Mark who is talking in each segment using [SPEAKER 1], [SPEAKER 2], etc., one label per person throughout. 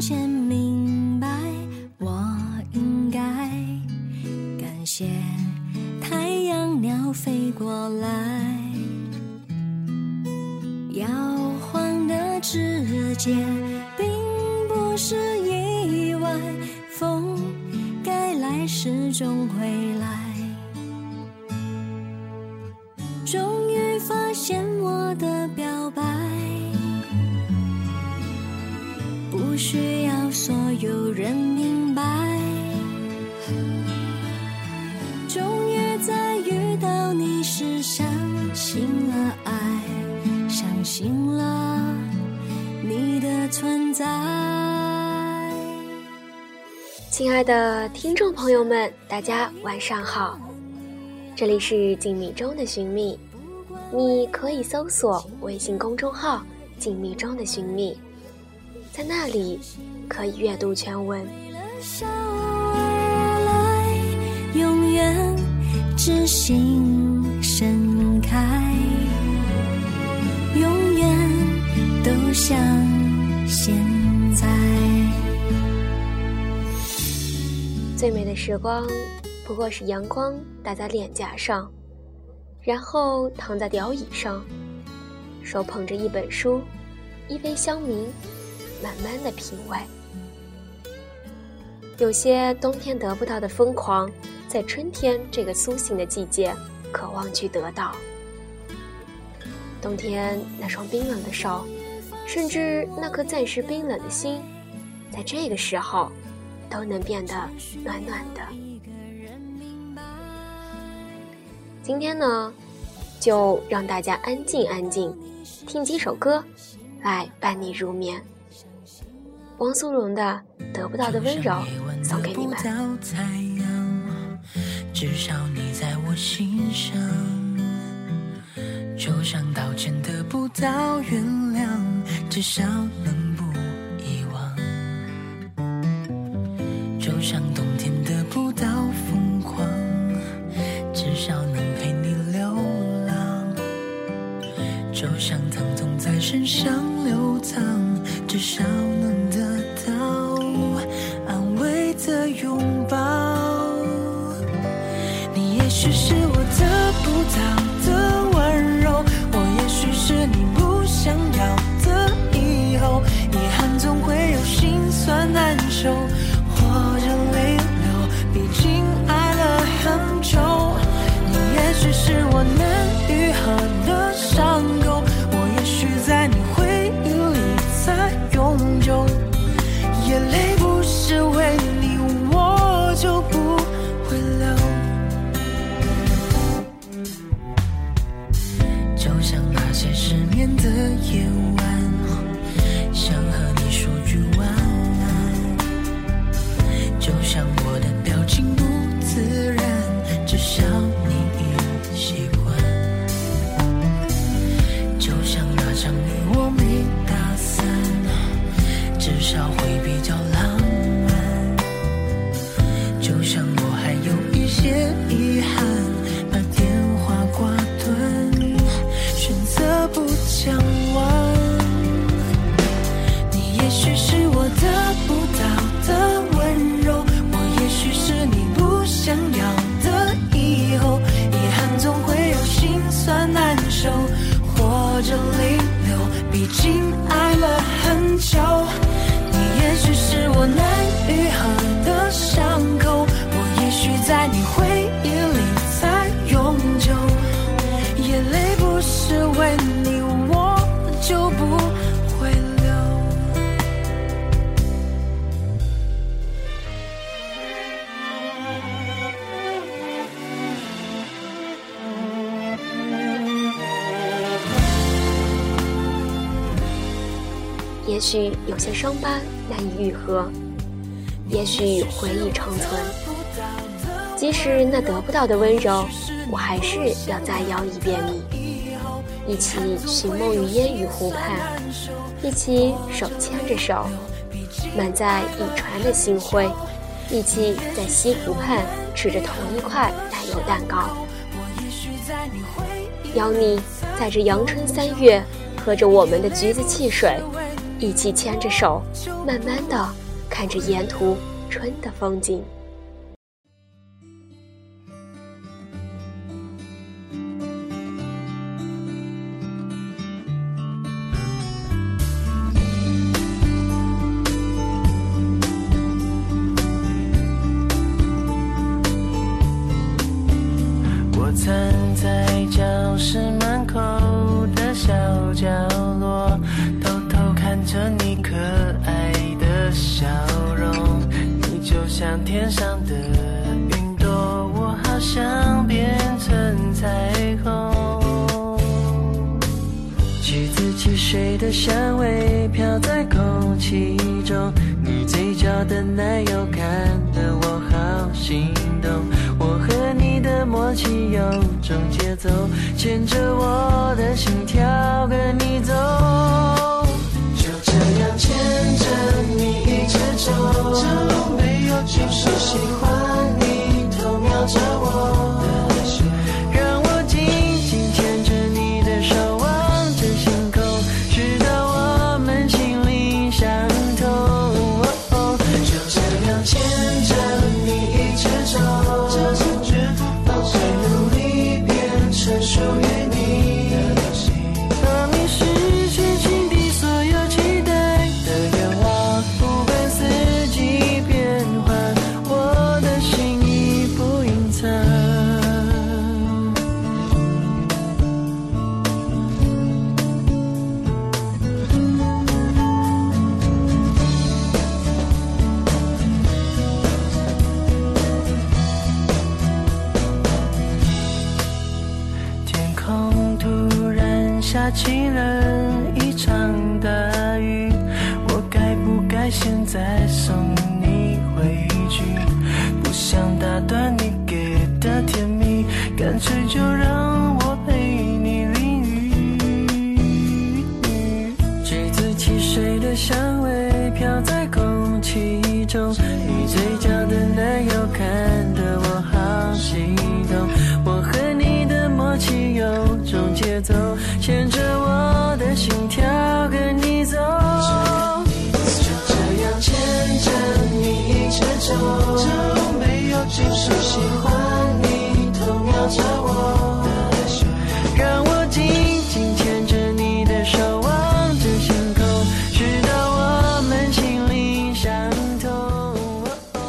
[SPEAKER 1] 渐明白，我应该感谢太阳鸟飞过来。摇晃的指尖，并不是
[SPEAKER 2] 亲爱的听众朋友们，大家晚上好。这里是静谧中的寻觅，你可以搜索微信公众号“静谧中的寻觅”，在那里可以阅读全文。
[SPEAKER 1] 永远知心盛开，永远都像
[SPEAKER 2] 最美的时光。不过是阳光打在脸颊上，然后躺在吊椅上，手捧着一本书，一杯香茗，慢慢的品味。有些冬天得不到的疯狂，在春天这个苏醒的季节，渴望去得到。冬天那双冰冷的手，甚至那颗暂时冰冷的心，在这个时候，都能变得暖暖的。今天呢，就让大家安静安静，听几首歌，来伴你入眠。汪苏泷的《得不到的温柔》送给你们。
[SPEAKER 3] 至少你在我心上，就像道歉得不到原谅，至少能在身上流淌，至少能得到安慰的拥抱。你也许是我得不到的温柔，我也许是你不想要的以后。遗憾总会有心酸难受，或者泪流，毕竟爱了很久。你也许是我难愈合的伤也许有些伤
[SPEAKER 2] 疤难以愈合，也许回忆长存。即使那得不到的温柔，我还是要再邀一遍你。一起寻梦于烟雨湖畔，一起手牵着手，满载一船的星辉，一起在西湖畔吃着同一块奶油蛋糕。邀你在这阳春三月，喝着我们的橘子汽水，一起牵着手，慢慢的看着沿途春的风景。
[SPEAKER 3] 天上的云朵，我好想变成彩虹。橘子汽水的香味飘在空气中，你嘴角的奶油看得我好心动。我和你的默契有种节奏，牵着我的心跳跟你走。牵着你一直走。没有就是喜欢你偷瞄着我。送你回去？不想打断你给的甜蜜，干脆就让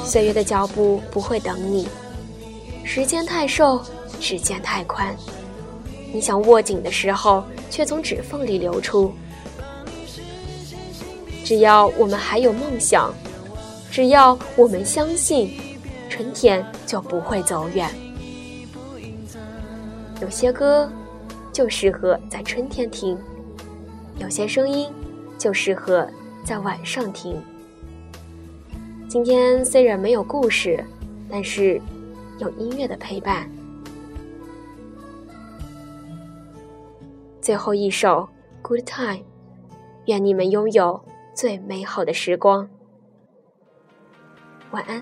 [SPEAKER 2] 岁月的脚步不会等你，时间太瘦，指尖太宽。你想握紧的时候，却从指缝里流出。只要我们还有梦想，只要我们相信，春天就不会走远。有些歌就适合在春天听，有些声音就适合在晚上听。今天虽然没有故事，但是有音乐的陪伴。最后一首《Good Time》，愿你们拥有最美好的时光。晚安。